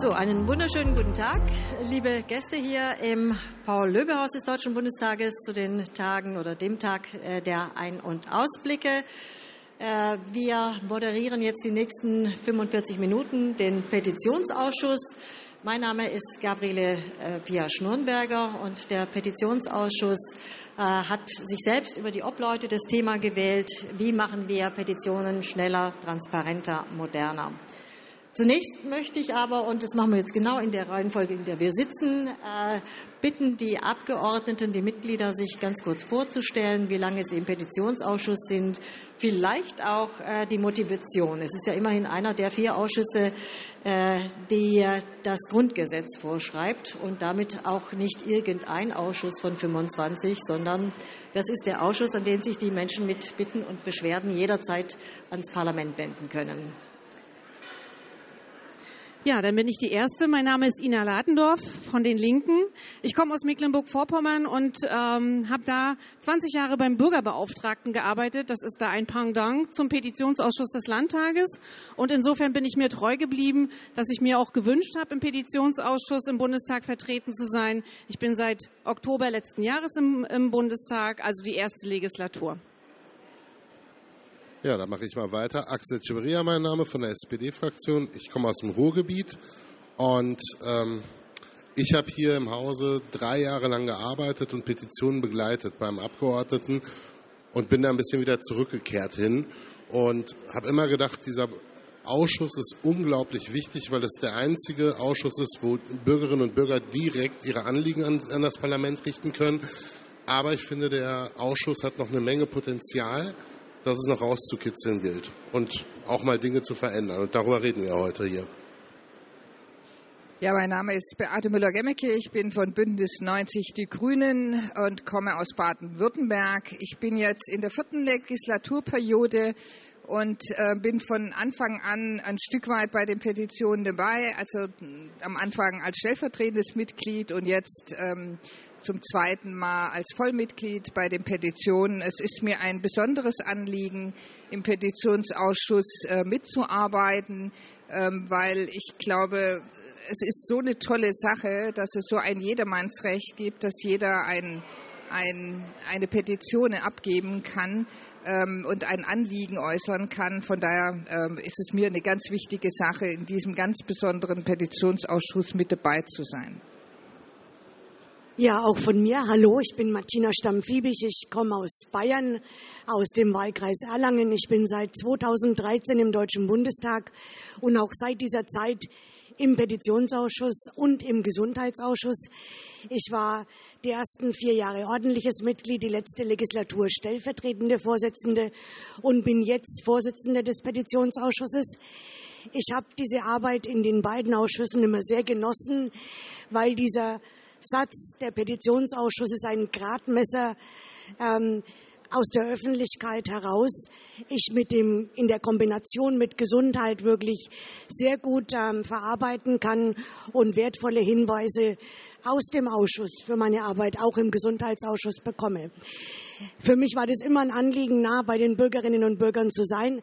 So, einen wunderschönen guten Tag, liebe Gäste hier im Paul-Löbe-Haus des Deutschen Bundestages zu den Tagen oder dem Tag äh, der Ein- und Ausblicke. Äh, wir moderieren jetzt die nächsten 45 Minuten den Petitionsausschuss. Mein Name ist Gabriele äh, Pia Schnurnberger und der Petitionsausschuss hat sich selbst über die Obleute das Thema gewählt, wie machen wir Petitionen schneller, transparenter, moderner. Zunächst möchte ich aber, und das machen wir jetzt genau in der Reihenfolge, in der wir sitzen, äh, bitten, die Abgeordneten, die Mitglieder, sich ganz kurz vorzustellen, wie lange sie im Petitionsausschuss sind, vielleicht auch äh, die Motivation. Es ist ja immerhin einer der vier Ausschüsse, äh, die das Grundgesetz vorschreibt und damit auch nicht irgendein Ausschuss von 25, sondern das ist der Ausschuss, an den sich die Menschen mit Bitten und Beschwerden jederzeit ans Parlament wenden können. Ja, dann bin ich die Erste. Mein Name ist Ina Ladendorf von den Linken. Ich komme aus Mecklenburg-Vorpommern und ähm, habe da 20 Jahre beim Bürgerbeauftragten gearbeitet. Das ist da ein Pendant zum Petitionsausschuss des Landtages. Und insofern bin ich mir treu geblieben, dass ich mir auch gewünscht habe, im Petitionsausschuss im Bundestag vertreten zu sein. Ich bin seit Oktober letzten Jahres im, im Bundestag, also die erste Legislatur. Ja, dann mache ich mal weiter. Axel Ciberia, mein Name von der SPD-Fraktion. Ich komme aus dem Ruhrgebiet und ähm, ich habe hier im Hause drei Jahre lang gearbeitet und Petitionen begleitet beim Abgeordneten und bin da ein bisschen wieder zurückgekehrt hin und habe immer gedacht, dieser Ausschuss ist unglaublich wichtig, weil es der einzige Ausschuss ist, wo Bürgerinnen und Bürger direkt ihre Anliegen an, an das Parlament richten können. Aber ich finde, der Ausschuss hat noch eine Menge Potenzial dass es noch rauszukitzeln gilt und auch mal Dinge zu verändern. Und darüber reden wir heute hier. Ja, mein Name ist Beate Müller-Gemmecke. Ich bin von Bündnis 90 Die Grünen und komme aus Baden-Württemberg. Ich bin jetzt in der vierten Legislaturperiode und äh, bin von Anfang an ein Stück weit bei den Petitionen dabei. Also am Anfang als stellvertretendes Mitglied und jetzt ähm, zum zweiten Mal als Vollmitglied bei den Petitionen. Es ist mir ein besonderes Anliegen, im Petitionsausschuss äh, mitzuarbeiten, ähm, weil ich glaube, es ist so eine tolle Sache, dass es so ein Jedermannsrecht gibt, dass jeder ein, ein, eine Petition abgeben kann ähm, und ein Anliegen äußern kann. Von daher ähm, ist es mir eine ganz wichtige Sache, in diesem ganz besonderen Petitionsausschuss mit dabei zu sein. Ja, auch von mir. Hallo, ich bin Martina Stamm-Fiebig. Ich komme aus Bayern, aus dem Wahlkreis Erlangen. Ich bin seit 2013 im Deutschen Bundestag und auch seit dieser Zeit im Petitionsausschuss und im Gesundheitsausschuss. Ich war die ersten vier Jahre ordentliches Mitglied, die letzte Legislatur stellvertretende Vorsitzende und bin jetzt Vorsitzende des Petitionsausschusses. Ich habe diese Arbeit in den beiden Ausschüssen immer sehr genossen, weil dieser Satz, der Petitionsausschuss ist ein Gradmesser ähm, aus der Öffentlichkeit heraus. Ich mit dem, in der Kombination mit Gesundheit wirklich sehr gut ähm, verarbeiten kann und wertvolle Hinweise aus dem Ausschuss für meine Arbeit auch im Gesundheitsausschuss bekomme. Für mich war das immer ein Anliegen, nah bei den Bürgerinnen und Bürgern zu sein.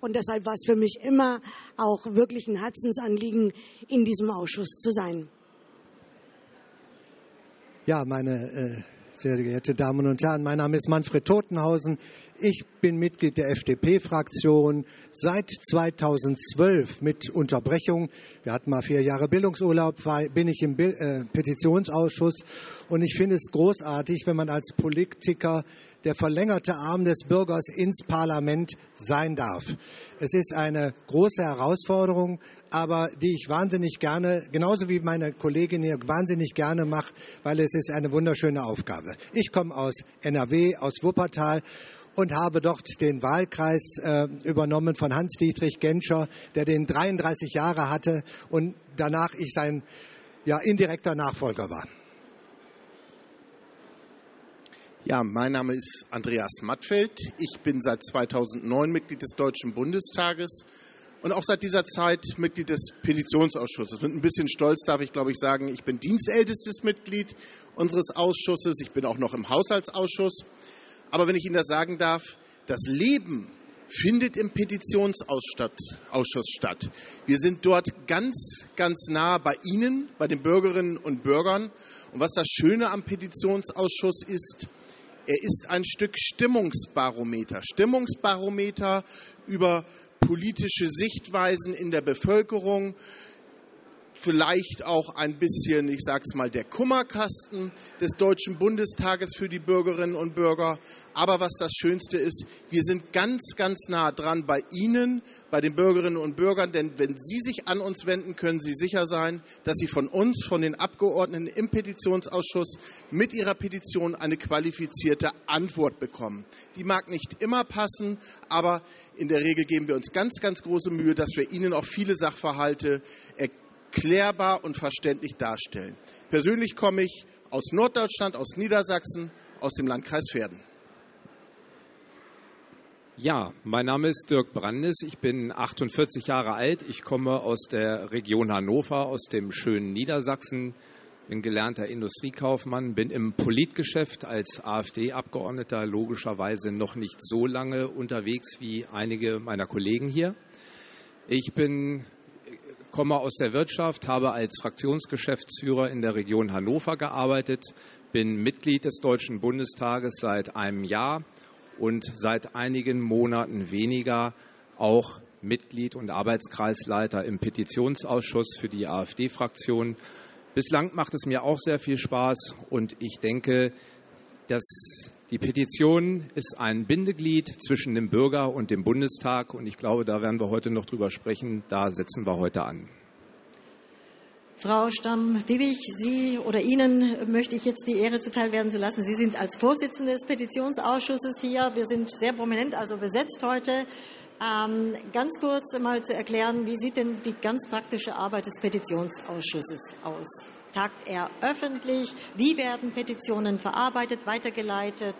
Und deshalb war es für mich immer auch wirklich ein Herzensanliegen, in diesem Ausschuss zu sein. Ja, meine äh, sehr geehrte Damen und Herren, mein Name ist Manfred Totenhausen. Ich bin Mitglied der FDP-Fraktion seit 2012 mit Unterbrechung. Wir hatten mal vier Jahre Bildungsurlaub, bin ich im äh, Petitionsausschuss und ich finde es großartig, wenn man als Politiker der verlängerte Arm des Bürgers ins Parlament sein darf. Es ist eine große Herausforderung, aber die ich wahnsinnig gerne, genauso wie meine Kollegin hier, wahnsinnig gerne mache, weil es ist eine wunderschöne Aufgabe. Ich komme aus NRW, aus Wuppertal und habe dort den Wahlkreis äh, übernommen von Hans-Dietrich Genscher, der den 33 Jahre hatte und danach ich sein ja, indirekter Nachfolger war. Ja, mein Name ist Andreas Mattfeld. Ich bin seit 2009 Mitglied des Deutschen Bundestages und auch seit dieser Zeit Mitglied des Petitionsausschusses. Mit ein bisschen Stolz darf ich, glaube ich, sagen, ich bin dienstältestes Mitglied unseres Ausschusses. Ich bin auch noch im Haushaltsausschuss. Aber wenn ich Ihnen das sagen darf, das Leben findet im Petitionsausschuss statt. Wir sind dort ganz, ganz nah bei Ihnen, bei den Bürgerinnen und Bürgern. Und was das Schöne am Petitionsausschuss ist, er ist ein Stück Stimmungsbarometer. Stimmungsbarometer über politische Sichtweisen in der Bevölkerung, vielleicht auch ein bisschen, ich sage es mal, der Kummerkasten des Deutschen Bundestages für die Bürgerinnen und Bürger. Aber was das Schönste ist, wir sind ganz, ganz nah dran bei Ihnen, bei den Bürgerinnen und Bürgern, denn wenn Sie sich an uns wenden, können Sie sicher sein, dass Sie von uns, von den Abgeordneten im Petitionsausschuss mit Ihrer Petition eine qualifizierte Antwort bekommen. Die mag nicht immer passen, aber in der Regel geben wir uns ganz, ganz große Mühe, dass wir Ihnen auch viele Sachverhalte erklären klärbar und verständlich darstellen. Persönlich komme ich aus Norddeutschland, aus Niedersachsen, aus dem Landkreis Verden. Ja, mein Name ist Dirk Brandes. Ich bin 48 Jahre alt. Ich komme aus der Region Hannover, aus dem schönen Niedersachsen. Bin gelernter Industriekaufmann, bin im Politgeschäft als AfD-Abgeordneter logischerweise noch nicht so lange unterwegs wie einige meiner Kollegen hier. Ich bin komme aus der Wirtschaft, habe als Fraktionsgeschäftsführer in der Region Hannover gearbeitet, bin Mitglied des Deutschen Bundestages seit einem Jahr und seit einigen Monaten weniger auch Mitglied und Arbeitskreisleiter im Petitionsausschuss für die AfD-Fraktion. Bislang macht es mir auch sehr viel Spaß und ich denke, dass die Petition ist ein Bindeglied zwischen dem Bürger und dem Bundestag und ich glaube, da werden wir heute noch drüber sprechen. Da setzen wir heute an. Frau Stamm-Wiebig, Sie oder Ihnen möchte ich jetzt die Ehre zuteil werden zu lassen. Sie sind als Vorsitzende des Petitionsausschusses hier. Wir sind sehr prominent, also besetzt heute. Ähm, ganz kurz mal zu erklären, wie sieht denn die ganz praktische Arbeit des Petitionsausschusses aus? Tagt er öffentlich? Wie werden Petitionen verarbeitet, weitergeleitet?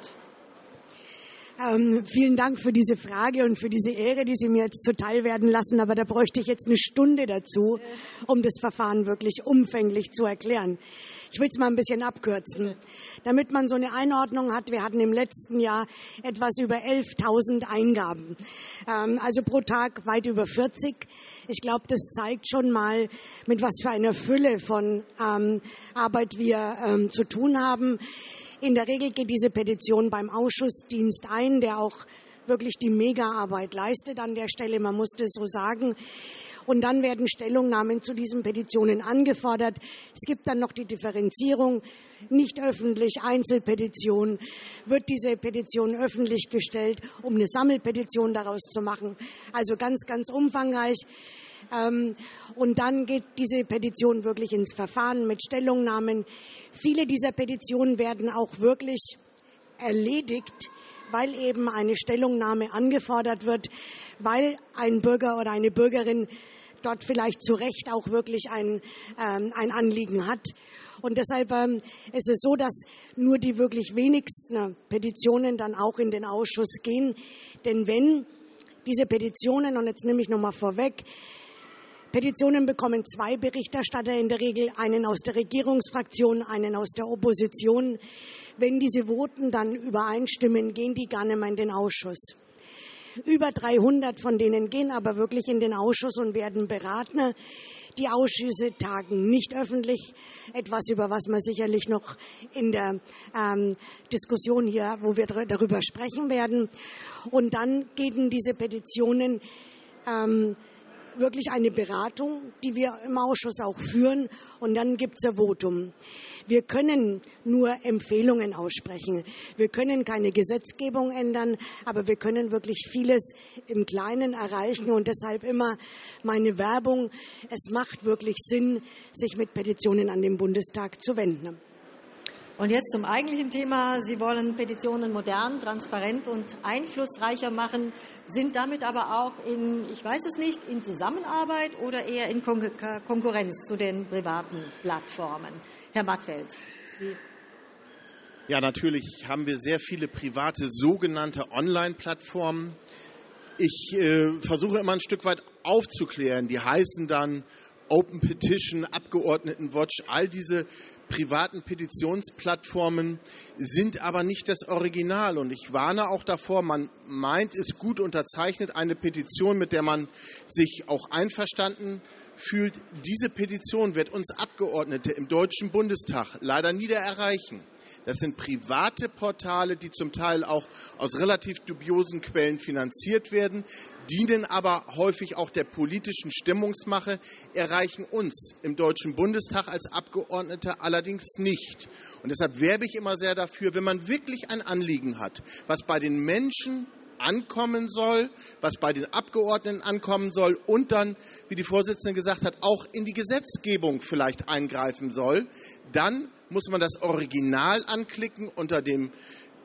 Ähm, vielen Dank für diese Frage und für diese Ehre, die Sie mir jetzt zuteil werden lassen. Aber da bräuchte ich jetzt eine Stunde dazu, um das Verfahren wirklich umfänglich zu erklären. Ich will es mal ein bisschen abkürzen, damit man so eine Einordnung hat. Wir hatten im letzten Jahr etwas über 11.000 Eingaben, ähm, also pro Tag weit über 40. Ich glaube, das zeigt schon mal, mit was für einer Fülle von ähm, Arbeit wir ähm, zu tun haben. In der Regel geht diese Petition beim Ausschussdienst ein, der auch wirklich die Megaarbeit leistet an der Stelle. Man muss das so sagen. Und dann werden Stellungnahmen zu diesen Petitionen angefordert. Es gibt dann noch die Differenzierung, nicht öffentlich, Einzelpetition. Wird diese Petition öffentlich gestellt, um eine Sammelpetition daraus zu machen? Also ganz, ganz umfangreich. Ähm, und dann geht diese Petition wirklich ins Verfahren mit Stellungnahmen. Viele dieser Petitionen werden auch wirklich erledigt, weil eben eine Stellungnahme angefordert wird, weil ein Bürger oder eine Bürgerin dort vielleicht zu Recht auch wirklich ein, ähm, ein Anliegen hat. Und deshalb ähm, ist es so, dass nur die wirklich wenigsten Petitionen dann auch in den Ausschuss gehen. Denn wenn diese Petitionen, und jetzt nehme ich nochmal vorweg, Petitionen bekommen zwei Berichterstatter in der Regel, einen aus der Regierungsfraktion, einen aus der Opposition. Wenn diese Voten dann übereinstimmen, gehen die gar nicht mehr in den Ausschuss. Über 300 von denen gehen aber wirklich in den Ausschuss und werden beraten. Die Ausschüsse tagen nicht öffentlich, etwas über was wir sicherlich noch in der ähm, Diskussion hier, wo wir darüber sprechen werden. Und dann gehen diese Petitionen ähm, wirklich eine Beratung, die wir im Ausschuss auch führen und dann gibt es ein Votum. Wir können nur Empfehlungen aussprechen. Wir können keine Gesetzgebung ändern, aber wir können wirklich vieles im Kleinen erreichen und deshalb immer meine Werbung. Es macht wirklich Sinn, sich mit Petitionen an den Bundestag zu wenden. Und jetzt zum eigentlichen Thema. Sie wollen Petitionen modern, transparent und einflussreicher machen, sind damit aber auch in, ich weiß es nicht, in Zusammenarbeit oder eher in Kon Konkurrenz zu den privaten Plattformen. Herr Mattfeld, Sie. Ja, natürlich haben wir sehr viele private sogenannte Online-Plattformen. Ich äh, versuche immer ein Stück weit aufzuklären. Die heißen dann Open Petition, Abgeordnetenwatch, all diese privaten Petitionsplattformen sind aber nicht das Original. Und ich warne auch davor, man meint es gut unterzeichnet, eine Petition, mit der man sich auch einverstanden fühlt. Diese Petition wird uns Abgeordnete im Deutschen Bundestag leider nie erreichen. Das sind private Portale, die zum Teil auch aus relativ dubiosen Quellen finanziert werden, dienen aber häufig auch der politischen Stimmungsmache, erreichen uns im Deutschen Bundestag als Abgeordnete allerdings nicht. Und deshalb werbe ich immer sehr dafür, wenn man wirklich ein Anliegen hat, was bei den Menschen ankommen soll, was bei den Abgeordneten ankommen soll und dann, wie die Vorsitzende gesagt hat, auch in die Gesetzgebung vielleicht eingreifen soll, dann muss man das Original anklicken unter dem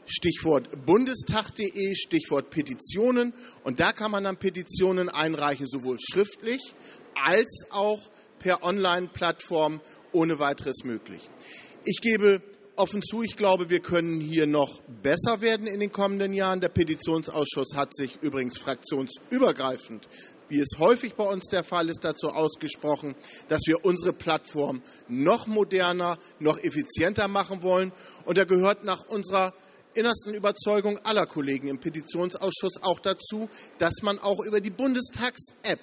Stichwort bundestag.de, Stichwort Petitionen. Und da kann man dann Petitionen einreichen, sowohl schriftlich als auch per Online-Plattform ohne weiteres möglich. Ich gebe offen zu, ich glaube, wir können hier noch besser werden in den kommenden Jahren. Der Petitionsausschuss hat sich übrigens fraktionsübergreifend wie es häufig bei uns der Fall ist, dazu ausgesprochen, dass wir unsere Plattform noch moderner, noch effizienter machen wollen. Und da gehört nach unserer innersten Überzeugung aller Kollegen im Petitionsausschuss auch dazu, dass man auch über die Bundestags-App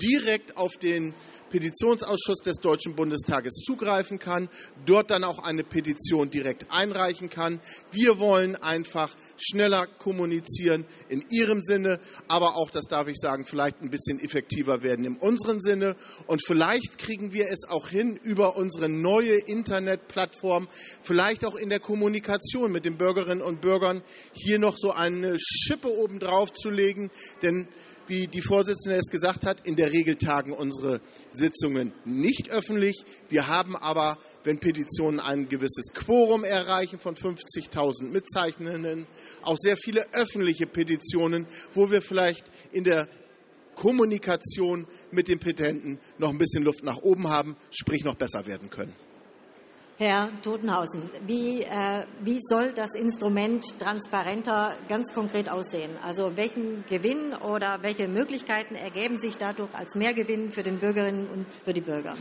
direkt auf den Petitionsausschuss des Deutschen Bundestages zugreifen kann, dort dann auch eine Petition direkt einreichen kann. Wir wollen einfach schneller kommunizieren in Ihrem Sinne, aber auch, das darf ich sagen, vielleicht ein bisschen effektiver werden in unserem Sinne. Und vielleicht kriegen wir es auch hin, über unsere neue Internetplattform, vielleicht auch in der Kommunikation mit den Bürgerinnen und Bürgern, hier noch so eine Schippe obendrauf zu legen. Denn wie die Vorsitzende es gesagt hat, in der Regel tagen unsere Sitzungen nicht öffentlich. Wir haben aber, wenn Petitionen ein gewisses Quorum erreichen von 50.000 Mitzeichnenden, auch sehr viele öffentliche Petitionen, wo wir vielleicht in der Kommunikation mit den Petenten noch ein bisschen Luft nach oben haben, sprich noch besser werden können. Herr Totenhausen, wie, äh, wie soll das Instrument transparenter ganz konkret aussehen? Also welchen Gewinn oder welche Möglichkeiten ergeben sich dadurch als Mehrgewinn für den Bürgerinnen und für die Bürger?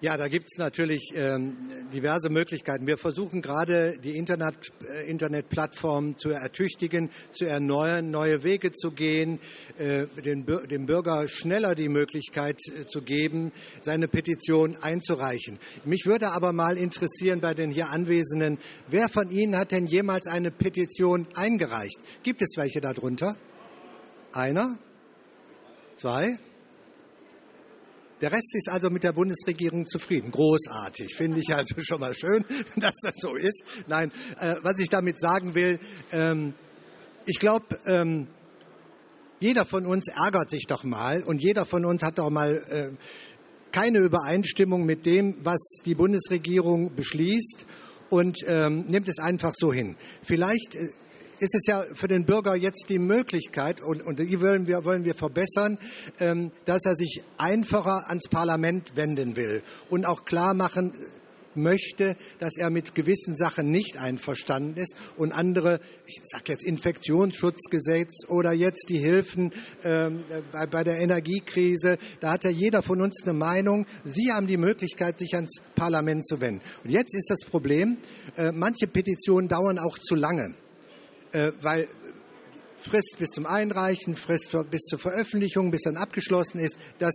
Ja, da gibt es natürlich ähm, diverse Möglichkeiten. Wir versuchen gerade die Internet, äh, Internetplattform zu ertüchtigen, zu erneuern, neue Wege zu gehen, äh, den, dem Bürger schneller die Möglichkeit äh, zu geben, seine Petition einzureichen. Mich würde aber mal interessieren bei den hier Anwesenden, wer von Ihnen hat denn jemals eine Petition eingereicht? Gibt es welche darunter? Einer? Zwei? Der Rest ist also mit der Bundesregierung zufrieden. Großartig, finde ich also schon mal schön, dass das so ist. Nein, äh, was ich damit sagen will, ähm, ich glaube, ähm, jeder von uns ärgert sich doch mal und jeder von uns hat doch mal äh, keine Übereinstimmung mit dem, was die Bundesregierung beschließt und ähm, nimmt es einfach so hin. Vielleicht äh, ist es ja für den Bürger jetzt die Möglichkeit, und, und die wollen wir, wollen wir verbessern, ähm, dass er sich einfacher ans Parlament wenden will und auch klar machen möchte, dass er mit gewissen Sachen nicht einverstanden ist und andere, ich sage jetzt Infektionsschutzgesetz oder jetzt die Hilfen ähm, bei, bei der Energiekrise, da hat ja jeder von uns eine Meinung. Sie haben die Möglichkeit, sich ans Parlament zu wenden. Und jetzt ist das Problem, äh, manche Petitionen dauern auch zu lange. Äh, weil Frist bis zum Einreichen, Frist für, bis zur Veröffentlichung, bis dann abgeschlossen ist. Das,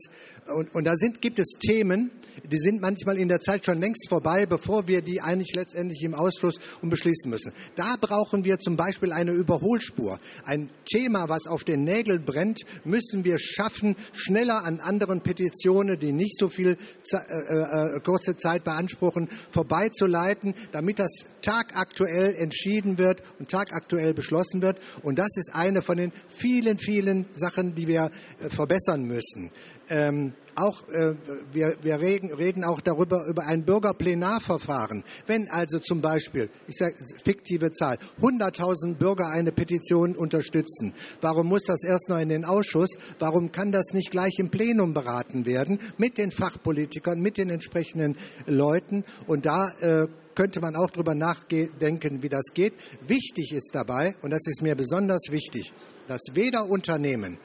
und, und da sind, gibt es Themen, die sind manchmal in der Zeit schon längst vorbei, bevor wir die eigentlich letztendlich im Ausschuss um beschließen müssen. Da brauchen wir zum Beispiel eine Überholspur. Ein Thema, was auf den Nägeln brennt, müssen wir schaffen, schneller an anderen Petitionen, die nicht so viel äh, äh, kurze Zeit beanspruchen, vorbeizuleiten, damit das tagaktuell entschieden wird und tagaktuell beschlossen wird. Und das ist eine von den vielen, vielen Sachen, die wir äh, verbessern müssen. Ähm, auch, äh, wir, wir reden, reden, auch darüber, über ein Bürgerplenarverfahren. Wenn also zum Beispiel, ich sage fiktive Zahl, 100.000 Bürger eine Petition unterstützen, warum muss das erst noch in den Ausschuss? Warum kann das nicht gleich im Plenum beraten werden mit den Fachpolitikern, mit den entsprechenden Leuten? Und da äh, könnte man auch darüber nachdenken, wie das geht. Wichtig ist dabei, und das ist mir besonders wichtig, dass weder Unternehmen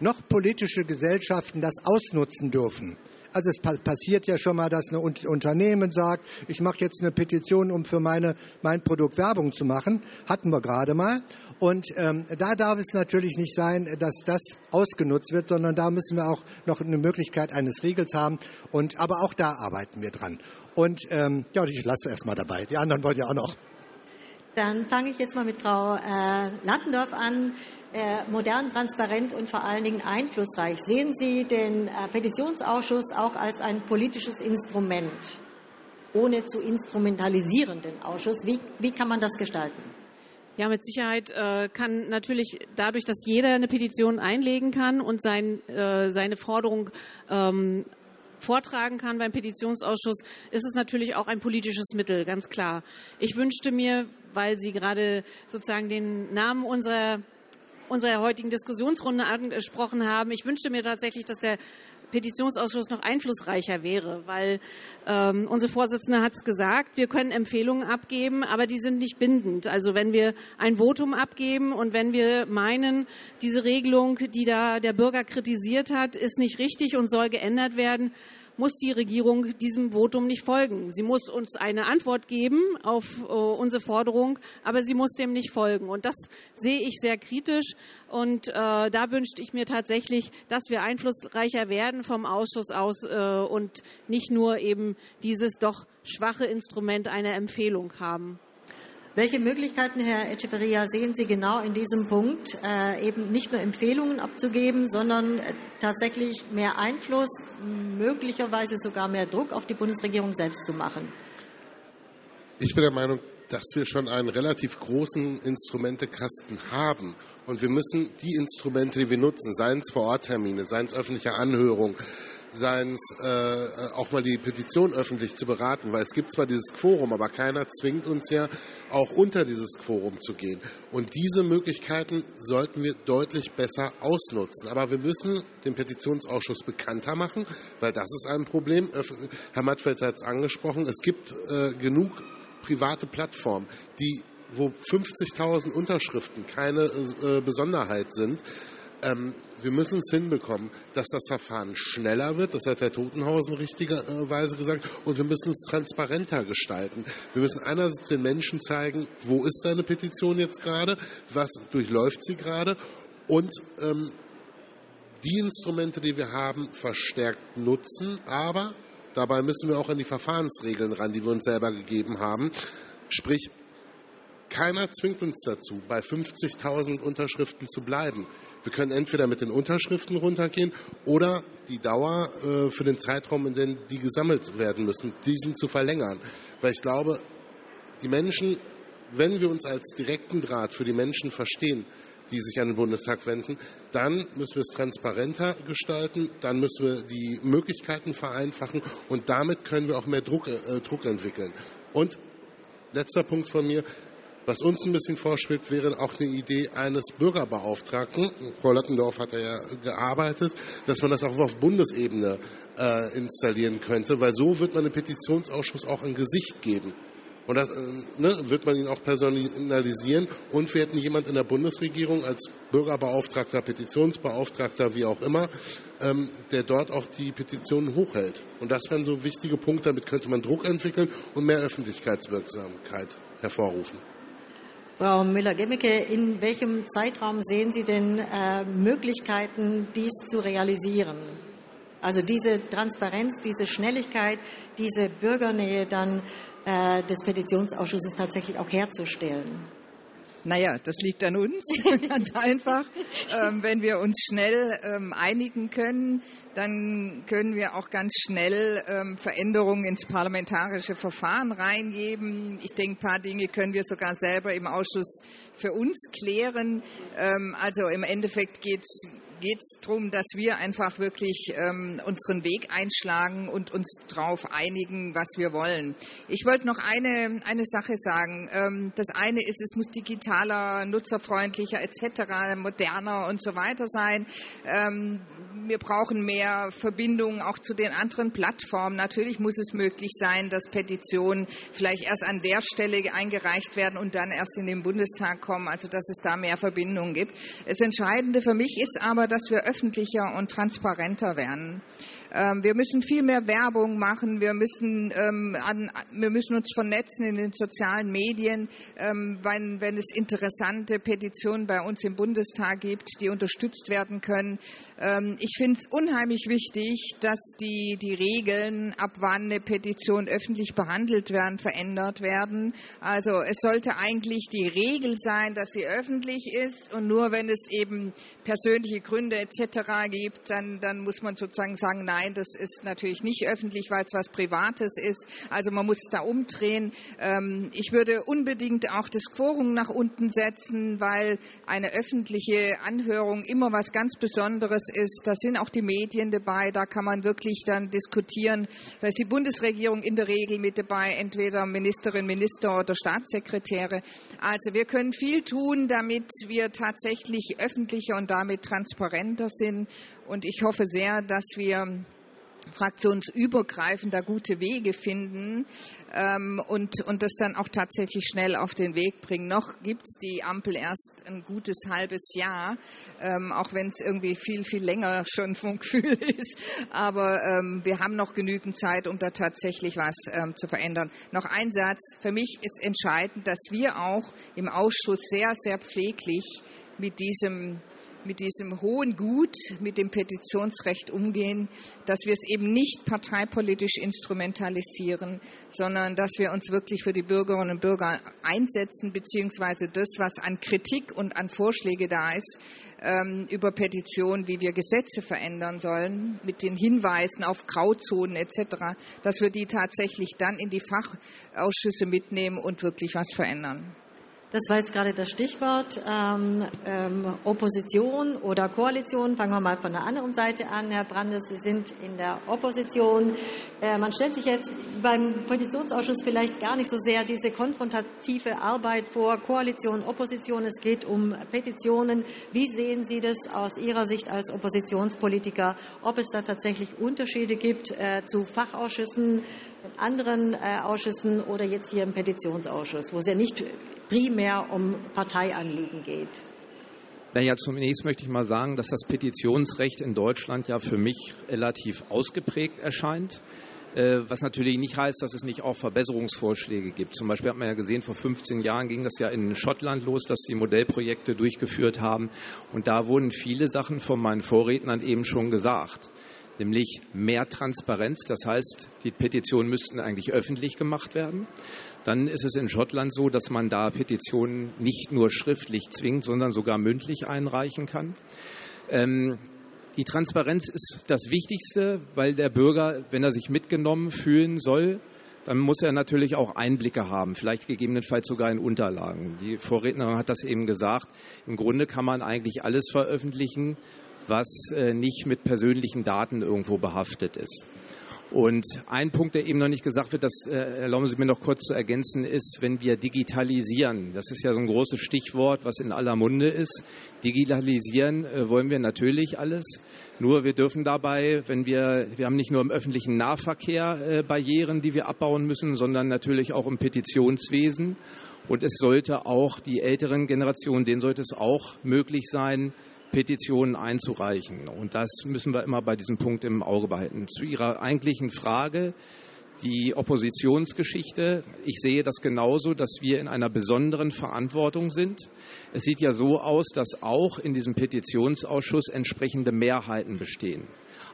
noch politische Gesellschaften das ausnutzen dürfen Also es passiert ja schon mal, dass ein Unternehmen sagt, ich mache jetzt eine Petition, um für meine, mein Produkt Werbung zu machen. Hatten wir gerade mal. Und ähm, da darf es natürlich nicht sein, dass das ausgenutzt wird, sondern da müssen wir auch noch eine Möglichkeit eines Riegels haben. Und, aber auch da arbeiten wir dran. Und ähm, ja, ich lasse erst mal dabei. Die anderen wollen ja auch noch. Dann fange ich jetzt mal mit Frau äh, Lattendorf an. Äh, modern, transparent und vor allen Dingen einflussreich. Sehen Sie den äh, Petitionsausschuss auch als ein politisches Instrument, ohne zu instrumentalisieren, den Ausschuss? Wie, wie kann man das gestalten? Ja, mit Sicherheit äh, kann natürlich dadurch, dass jeder eine Petition einlegen kann und sein, äh, seine Forderung ähm, vortragen kann beim Petitionsausschuss, ist es natürlich auch ein politisches Mittel, ganz klar. Ich wünschte mir, weil Sie gerade sozusagen den Namen unserer unserer heutigen Diskussionsrunde angesprochen haben. Ich wünschte mir tatsächlich, dass der Petitionsausschuss noch einflussreicher wäre, weil ähm, unsere Vorsitzende hat es gesagt, wir können Empfehlungen abgeben, aber die sind nicht bindend. Also wenn wir ein Votum abgeben und wenn wir meinen, diese Regelung, die da der Bürger kritisiert hat, ist nicht richtig und soll geändert werden, muss die Regierung diesem Votum nicht folgen. Sie muss uns eine Antwort geben auf äh, unsere Forderung, aber sie muss dem nicht folgen. Und das sehe ich sehr kritisch. Und äh, da wünschte ich mir tatsächlich, dass wir einflussreicher werden vom Ausschuss aus äh, und nicht nur eben dieses doch schwache Instrument einer Empfehlung haben. Welche Möglichkeiten, Herr Echeverria, sehen Sie genau in diesem Punkt, äh, eben nicht nur Empfehlungen abzugeben, sondern äh, tatsächlich mehr Einfluss, möglicherweise sogar mehr Druck auf die Bundesregierung selbst zu machen? Ich bin der Meinung, dass wir schon einen relativ großen Instrumentekasten haben. Und wir müssen die Instrumente, die wir nutzen, seien es Vororttermine, seien es öffentliche Anhörungen, seien es äh, auch mal die Petition öffentlich zu beraten, weil es gibt zwar dieses Quorum, aber keiner zwingt uns ja auch unter dieses Quorum zu gehen. Und diese Möglichkeiten sollten wir deutlich besser ausnutzen. Aber wir müssen den Petitionsausschuss bekannter machen, weil das ist ein Problem. Herr Mattfeld hat es angesprochen, es gibt äh, genug private Plattformen, die wo 50.000 Unterschriften keine äh, Besonderheit sind, ähm, wir müssen es hinbekommen, dass das Verfahren schneller wird. Das hat Herr Totenhausen richtigerweise gesagt. Und wir müssen es transparenter gestalten. Wir müssen einerseits den Menschen zeigen, wo ist deine Petition jetzt gerade, was durchläuft sie gerade und ähm, die Instrumente, die wir haben, verstärkt nutzen. Aber dabei müssen wir auch an die Verfahrensregeln ran, die wir uns selber gegeben haben. Sprich, keiner zwingt uns dazu, bei 50.000 Unterschriften zu bleiben. Wir können entweder mit den Unterschriften runtergehen oder die Dauer äh, für den Zeitraum, in dem die gesammelt werden müssen, diesen zu verlängern. Weil ich glaube, die Menschen, wenn wir uns als direkten Draht für die Menschen verstehen, die sich an den Bundestag wenden, dann müssen wir es transparenter gestalten, dann müssen wir die Möglichkeiten vereinfachen und damit können wir auch mehr Druck, äh, Druck entwickeln. Und letzter Punkt von mir, was uns ein bisschen vorschwebt, wäre auch eine Idee eines Bürgerbeauftragten. Frau Lattendorf hat ja gearbeitet, dass man das auch auf Bundesebene äh, installieren könnte, weil so wird man dem Petitionsausschuss auch ein Gesicht geben. Und das äh, ne, wird man ihn auch personalisieren. Und wir hätten jemand in der Bundesregierung als Bürgerbeauftragter, Petitionsbeauftragter, wie auch immer, ähm, der dort auch die Petitionen hochhält. Und das wären so wichtige Punkte. Damit könnte man Druck entwickeln und mehr Öffentlichkeitswirksamkeit hervorrufen. Frau Müller-Gemmecke, in welchem Zeitraum sehen Sie denn äh, Möglichkeiten, dies zu realisieren? Also diese Transparenz, diese Schnelligkeit, diese Bürgernähe dann äh, des Petitionsausschusses tatsächlich auch herzustellen? Naja, das liegt an uns, ganz einfach. Ähm, wenn wir uns schnell ähm, einigen können, dann können wir auch ganz schnell ähm, Veränderungen ins parlamentarische Verfahren reingeben. Ich denke, ein paar Dinge können wir sogar selber im Ausschuss für uns klären. Ähm, also im Endeffekt geht es geht es darum, dass wir einfach wirklich ähm, unseren Weg einschlagen und uns darauf einigen, was wir wollen. Ich wollte noch eine, eine Sache sagen. Ähm, das eine ist, es muss digitaler, nutzerfreundlicher etc., moderner und so weiter sein. Ähm, wir brauchen mehr Verbindungen auch zu den anderen Plattformen. Natürlich muss es möglich sein, dass Petitionen vielleicht erst an der Stelle eingereicht werden und dann erst in den Bundestag kommen, also dass es da mehr Verbindungen gibt. Das Entscheidende für mich ist aber, dass wir öffentlicher und transparenter werden. Ähm, wir müssen viel mehr Werbung machen. Wir müssen, ähm, an, wir müssen uns vernetzen in den sozialen Medien, ähm, wenn, wenn es interessante Petitionen bei uns im Bundestag gibt, die unterstützt werden können. Ähm, ich finde es unheimlich wichtig, dass die, die Regeln, ab wann eine Petition öffentlich behandelt werden, verändert werden. Also es sollte eigentlich die Regel sein, dass sie öffentlich ist und nur wenn es eben persönliche Gründe etc. gibt, dann, dann muss man sozusagen sagen, nein, das ist natürlich nicht öffentlich, weil es was Privates ist. Also man muss da umdrehen. Ähm, ich würde unbedingt auch das Quorum nach unten setzen, weil eine öffentliche Anhörung immer was ganz Besonderes ist. Da sind auch die Medien dabei, da kann man wirklich dann diskutieren. Da ist die Bundesregierung in der Regel mit dabei, entweder Ministerin, Minister oder Staatssekretäre. Also wir können viel tun, damit wir tatsächlich öffentlicher und damit transparenter sind. Und ich hoffe sehr, dass wir fraktionsübergreifend da gute Wege finden ähm, und, und das dann auch tatsächlich schnell auf den Weg bringen. Noch gibt es die Ampel erst ein gutes halbes Jahr, ähm, auch wenn es irgendwie viel, viel länger schon vom Gefühl ist. Aber ähm, wir haben noch genügend Zeit, um da tatsächlich was ähm, zu verändern. Noch ein Satz. Für mich ist entscheidend, dass wir auch im Ausschuss sehr, sehr pfleglich mit diesem mit diesem hohen Gut, mit dem Petitionsrecht umgehen, dass wir es eben nicht parteipolitisch instrumentalisieren, sondern dass wir uns wirklich für die Bürgerinnen und Bürger einsetzen, beziehungsweise das, was an Kritik und an Vorschläge da ist, ähm, über Petitionen, wie wir Gesetze verändern sollen, mit den Hinweisen auf Grauzonen etc., dass wir die tatsächlich dann in die Fachausschüsse mitnehmen und wirklich was verändern. Das war jetzt gerade das Stichwort ähm, ähm, Opposition oder Koalition. Fangen wir mal von der anderen Seite an. Herr Brandes, Sie sind in der Opposition. Äh, man stellt sich jetzt beim Petitionsausschuss vielleicht gar nicht so sehr diese konfrontative Arbeit vor, Koalition, Opposition. Es geht um Petitionen. Wie sehen Sie das aus Ihrer Sicht als Oppositionspolitiker, ob es da tatsächlich Unterschiede gibt äh, zu Fachausschüssen, in anderen äh, Ausschüssen oder jetzt hier im Petitionsausschuss, wo es ja nicht primär um Parteianliegen geht? Naja, zunächst möchte ich mal sagen, dass das Petitionsrecht in Deutschland ja für mich relativ ausgeprägt erscheint. Äh, was natürlich nicht heißt, dass es nicht auch Verbesserungsvorschläge gibt. Zum Beispiel hat man ja gesehen, vor 15 Jahren ging das ja in Schottland los, dass die Modellprojekte durchgeführt haben. Und da wurden viele Sachen von meinen Vorrednern eben schon gesagt nämlich mehr Transparenz. Das heißt, die Petitionen müssten eigentlich öffentlich gemacht werden. Dann ist es in Schottland so, dass man da Petitionen nicht nur schriftlich zwingt, sondern sogar mündlich einreichen kann. Ähm, die Transparenz ist das Wichtigste, weil der Bürger, wenn er sich mitgenommen fühlen soll, dann muss er natürlich auch Einblicke haben, vielleicht gegebenenfalls sogar in Unterlagen. Die Vorrednerin hat das eben gesagt. Im Grunde kann man eigentlich alles veröffentlichen, was äh, nicht mit persönlichen Daten irgendwo behaftet ist. Und ein Punkt, der eben noch nicht gesagt wird, das äh, erlauben Sie mir noch kurz zu ergänzen, ist, wenn wir digitalisieren. Das ist ja so ein großes Stichwort, was in aller Munde ist. Digitalisieren äh, wollen wir natürlich alles. Nur wir dürfen dabei, wenn wir, wir haben nicht nur im öffentlichen Nahverkehr äh, Barrieren, die wir abbauen müssen, sondern natürlich auch im Petitionswesen. Und es sollte auch die älteren Generationen, denen sollte es auch möglich sein, Petitionen einzureichen. Und das müssen wir immer bei diesem Punkt im Auge behalten. Zu Ihrer eigentlichen Frage, die Oppositionsgeschichte. Ich sehe das genauso, dass wir in einer besonderen Verantwortung sind. Es sieht ja so aus, dass auch in diesem Petitionsausschuss entsprechende Mehrheiten bestehen.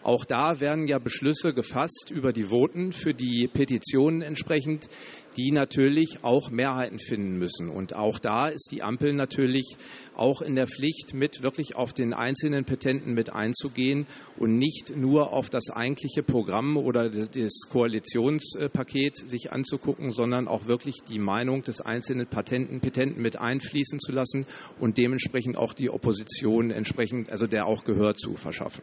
Auch da werden ja Beschlüsse gefasst über die Voten für die Petitionen entsprechend, die natürlich auch Mehrheiten finden müssen. Und auch da ist die Ampel natürlich auch in der Pflicht, mit wirklich auf den einzelnen Petenten mit einzugehen und nicht nur auf das eigentliche Programm oder das Koalitionspaket sich anzugucken, sondern auch wirklich die Meinung des einzelnen Patenten, Petenten mit einfließen zu lassen und dementsprechend auch die Opposition entsprechend, also der auch Gehör zu verschaffen.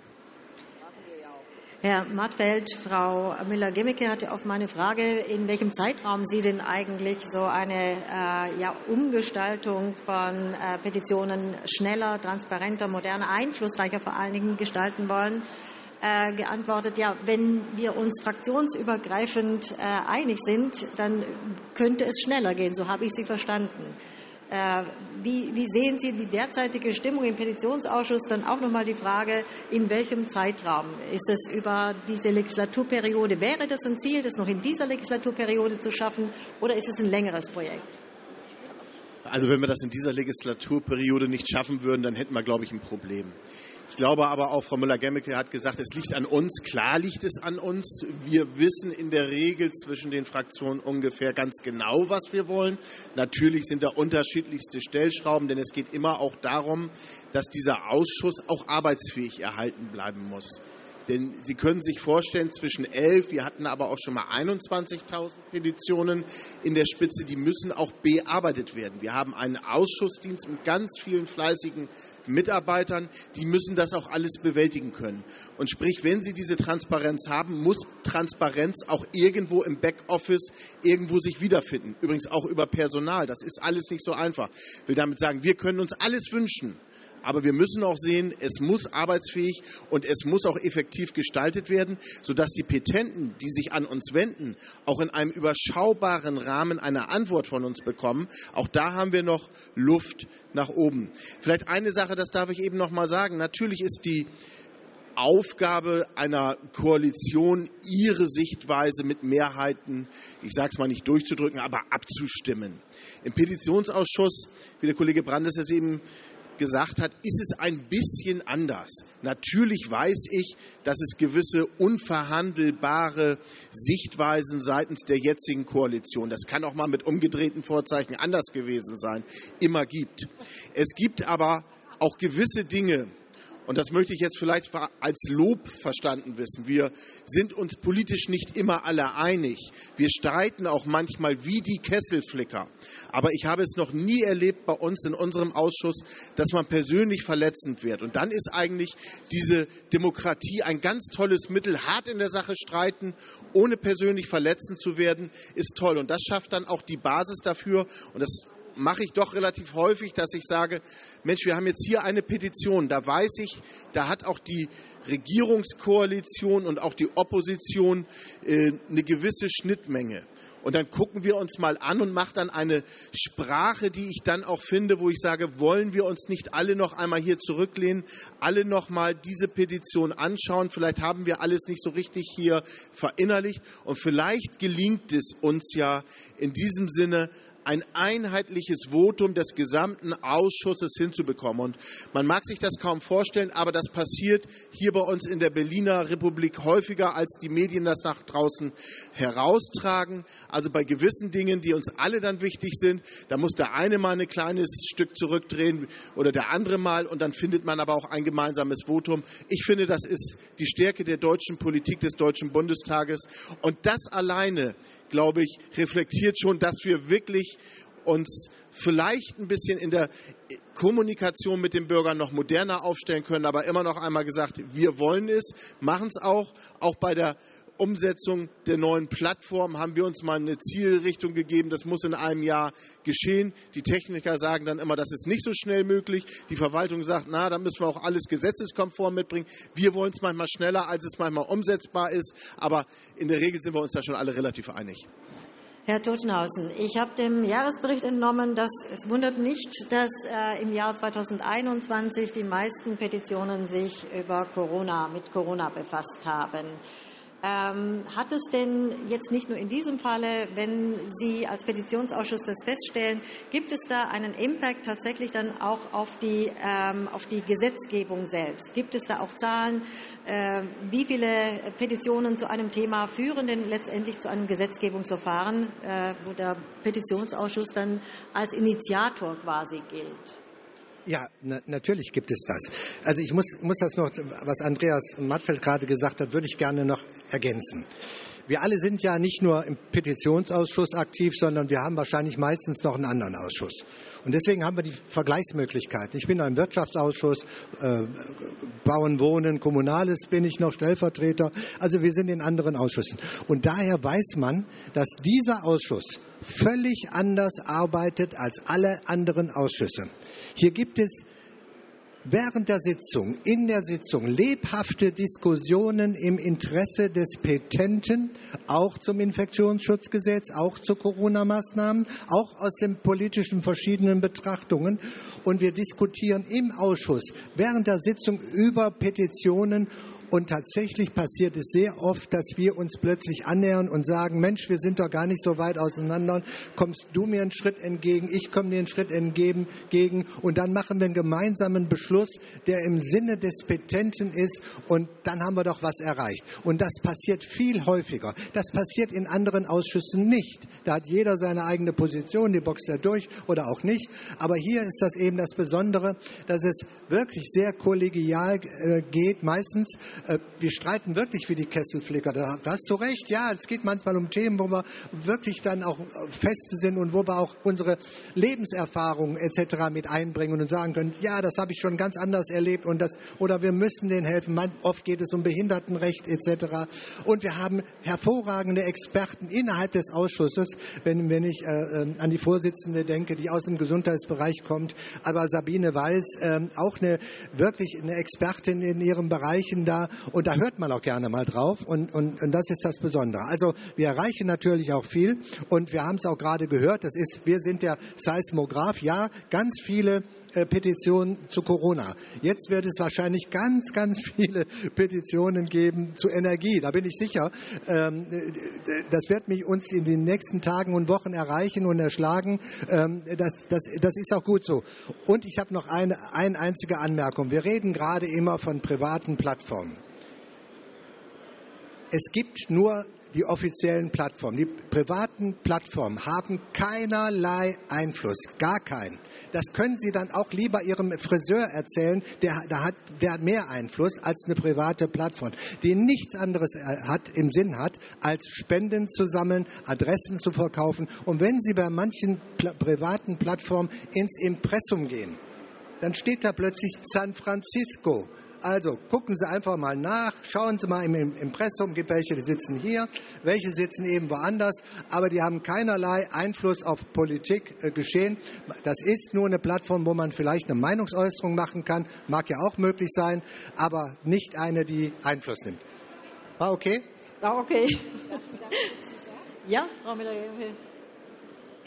Herr Mattfeld, Frau Müller-Gemmecke hatte auf meine Frage, in welchem Zeitraum Sie denn eigentlich so eine äh, ja, Umgestaltung von äh, Petitionen schneller, transparenter, moderner, einflussreicher vor allen Dingen gestalten wollen, äh, geantwortet, ja, wenn wir uns fraktionsübergreifend äh, einig sind, dann könnte es schneller gehen. So habe ich Sie verstanden. Äh, wie, wie, sehen Sie die derzeitige Stimmung im Petitionsausschuss? Dann auch nochmal die Frage, in welchem Zeitraum? Ist es über diese Legislaturperiode? Wäre das ein Ziel, das noch in dieser Legislaturperiode zu schaffen? Oder ist es ein längeres Projekt? Also wenn wir das in dieser Legislaturperiode nicht schaffen würden, dann hätten wir, glaube ich, ein Problem. Ich glaube aber auch, Frau Müller-Gemmecke hat gesagt, es liegt an uns. Klar liegt es an uns. Wir wissen in der Regel zwischen den Fraktionen ungefähr ganz genau, was wir wollen. Natürlich sind da unterschiedlichste Stellschrauben, denn es geht immer auch darum, dass dieser Ausschuss auch arbeitsfähig erhalten bleiben muss. Denn Sie können sich vorstellen, zwischen 11, wir hatten aber auch schon mal 21.000 Petitionen in der Spitze, die müssen auch bearbeitet werden. Wir haben einen Ausschussdienst mit ganz vielen fleißigen Mitarbeitern, die müssen das auch alles bewältigen können. Und sprich, wenn Sie diese Transparenz haben, muss Transparenz auch irgendwo im Backoffice irgendwo sich wiederfinden. Übrigens auch über Personal. Das ist alles nicht so einfach. Ich will damit sagen, wir können uns alles wünschen. Aber wir müssen auch sehen, es muss arbeitsfähig und es muss auch effektiv gestaltet werden, sodass die Petenten, die sich an uns wenden, auch in einem überschaubaren Rahmen eine Antwort von uns bekommen. Auch da haben wir noch Luft nach oben. Vielleicht eine Sache, das darf ich eben noch mal sagen. Natürlich ist die Aufgabe einer Koalition, ihre Sichtweise mit Mehrheiten, ich sage es mal nicht durchzudrücken, aber abzustimmen. Im Petitionsausschuss, wie der Kollege Brandes es eben gesagt hat, ist es ein bisschen anders. Natürlich weiß ich, dass es gewisse unverhandelbare Sichtweisen seitens der jetzigen Koalition, das kann auch mal mit umgedrehten Vorzeichen anders gewesen sein, immer gibt. Es gibt aber auch gewisse Dinge, und das möchte ich jetzt vielleicht als Lob verstanden wissen. Wir sind uns politisch nicht immer alle einig. Wir streiten auch manchmal wie die Kesselflicker. Aber ich habe es noch nie erlebt bei uns in unserem Ausschuss, dass man persönlich verletzend wird. Und dann ist eigentlich diese Demokratie ein ganz tolles Mittel. Hart in der Sache streiten, ohne persönlich verletzend zu werden, ist toll. Und das schafft dann auch die Basis dafür. Und das mache ich doch relativ häufig, dass ich sage, Mensch, wir haben jetzt hier eine Petition, da weiß ich, da hat auch die Regierungskoalition und auch die Opposition äh, eine gewisse Schnittmenge. Und dann gucken wir uns mal an und machen dann eine Sprache, die ich dann auch finde, wo ich sage, wollen wir uns nicht alle noch einmal hier zurücklehnen, alle noch mal diese Petition anschauen. Vielleicht haben wir alles nicht so richtig hier verinnerlicht und vielleicht gelingt es uns ja in diesem Sinne ein einheitliches Votum des gesamten Ausschusses hinzubekommen. Und man mag sich das kaum vorstellen, aber das passiert hier bei uns in der Berliner Republik häufiger, als die Medien das nach draußen heraustragen. Also bei gewissen Dingen, die uns alle dann wichtig sind, da muss der eine mal ein kleines Stück zurückdrehen oder der andere mal und dann findet man aber auch ein gemeinsames Votum. Ich finde, das ist die Stärke der deutschen Politik des Deutschen Bundestages. Und das alleine glaube ich, reflektiert schon, dass wir wirklich uns vielleicht ein bisschen in der Kommunikation mit den Bürgern noch moderner aufstellen können, aber immer noch einmal gesagt, wir wollen es, machen es auch, auch bei der Umsetzung der neuen Plattform haben wir uns mal eine Zielrichtung gegeben. Das muss in einem Jahr geschehen. Die Techniker sagen dann immer, das ist nicht so schnell möglich. Die Verwaltung sagt, na, da müssen wir auch alles gesetzeskonform mitbringen. Wir wollen es manchmal schneller, als es manchmal umsetzbar ist. Aber in der Regel sind wir uns da schon alle relativ einig. Herr Totenhausen, ich habe dem Jahresbericht entnommen, dass es wundert nicht, dass äh, im Jahr 2021 die meisten Petitionen sich über Corona mit Corona befasst haben. Ähm, hat es denn jetzt nicht nur in diesem Falle, wenn Sie als Petitionsausschuss das feststellen, gibt es da einen Impact tatsächlich dann auch auf die, ähm, auf die Gesetzgebung selbst? Gibt es da auch Zahlen, äh, wie viele Petitionen zu einem Thema führen denn letztendlich zu einem Gesetzgebungsverfahren, äh, wo der Petitionsausschuss dann als Initiator quasi gilt? Ja, na, natürlich gibt es das. Also ich muss, muss das noch, was Andreas Mattfeld gerade gesagt hat, würde ich gerne noch ergänzen. Wir alle sind ja nicht nur im Petitionsausschuss aktiv, sondern wir haben wahrscheinlich meistens noch einen anderen Ausschuss. Und deswegen haben wir die Vergleichsmöglichkeiten. Ich bin im Wirtschaftsausschuss, äh, Bauen, Wohnen, Kommunales bin ich noch Stellvertreter. Also wir sind in anderen Ausschüssen. Und daher weiß man, dass dieser Ausschuss völlig anders arbeitet als alle anderen Ausschüsse. Hier gibt es während der Sitzung, in der Sitzung lebhafte Diskussionen im Interesse des Petenten, auch zum Infektionsschutzgesetz, auch zu Corona-Maßnahmen, auch aus den politischen verschiedenen Betrachtungen. Und wir diskutieren im Ausschuss während der Sitzung über Petitionen und tatsächlich passiert es sehr oft, dass wir uns plötzlich annähern und sagen, Mensch, wir sind doch gar nicht so weit auseinander. Kommst du mir einen Schritt entgegen, ich komme dir einen Schritt entgegen. Und dann machen wir einen gemeinsamen Beschluss, der im Sinne des Petenten ist. Und dann haben wir doch was erreicht. Und das passiert viel häufiger. Das passiert in anderen Ausschüssen nicht. Da hat jeder seine eigene Position, die boxt er durch oder auch nicht. Aber hier ist das eben das Besondere, dass es wirklich sehr kollegial äh, geht, meistens äh, wir streiten wirklich wie die Kesselflicker. Da hast du recht. Ja, es geht manchmal um Themen, wo wir wirklich dann auch feste sind und wo wir auch unsere Lebenserfahrungen etc. mit einbringen und sagen können, ja, das habe ich schon ganz anders erlebt und das, oder wir müssen denen helfen. Oft geht es um Behindertenrecht etc. Und wir haben hervorragende Experten innerhalb des Ausschusses, wenn, wenn ich äh, ähm, an die Vorsitzende denke, die aus dem Gesundheitsbereich kommt, aber Sabine Weiß, äh, auch eine wirklich eine Expertin in ihren Bereichen da und da hört man auch gerne mal drauf und, und, und das ist das Besondere. Also wir erreichen natürlich auch viel und wir haben es auch gerade gehört, das ist, wir sind der Seismograph, ja, ganz viele Petitionen zu Corona. Jetzt wird es wahrscheinlich ganz, ganz viele Petitionen geben zu Energie. Da bin ich sicher. Ähm, das wird mich uns in den nächsten Tagen und Wochen erreichen und erschlagen. Ähm, das, das, das ist auch gut so. Und ich habe noch eine, eine einzige Anmerkung. Wir reden gerade immer von privaten Plattformen. Es gibt nur die offiziellen Plattformen. Die privaten Plattformen haben keinerlei Einfluss, gar keinen. Das können Sie dann auch lieber Ihrem Friseur erzählen, der, der, hat, der hat mehr Einfluss als eine private Plattform, die nichts anderes äh, hat, im Sinn hat, als Spenden zu sammeln, Adressen zu verkaufen. Und wenn Sie bei manchen privaten Plattformen ins Impressum gehen, dann steht da plötzlich San Francisco also gucken Sie einfach mal nach, schauen Sie mal im Impressum, gibt welche, die sitzen hier, welche sitzen eben woanders, aber die haben keinerlei Einfluss auf Politik äh, geschehen. Das ist nur eine Plattform, wo man vielleicht eine Meinungsäußerung machen kann, mag ja auch möglich sein, aber nicht eine, die Einfluss nimmt. War okay? War okay. ja, Frau Müller